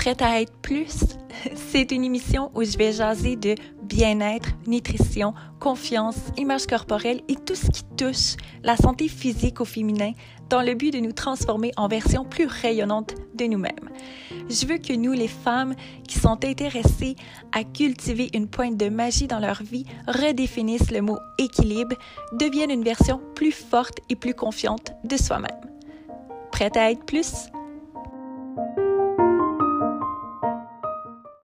Prête à être plus? C'est une émission où je vais jaser de bien-être, nutrition, confiance, image corporelle et tout ce qui touche la santé physique au féminin dans le but de nous transformer en version plus rayonnante de nous-mêmes. Je veux que nous, les femmes qui sont intéressées à cultiver une pointe de magie dans leur vie, redéfinissent le mot équilibre, deviennent une version plus forte et plus confiante de soi-même. Prête à être plus?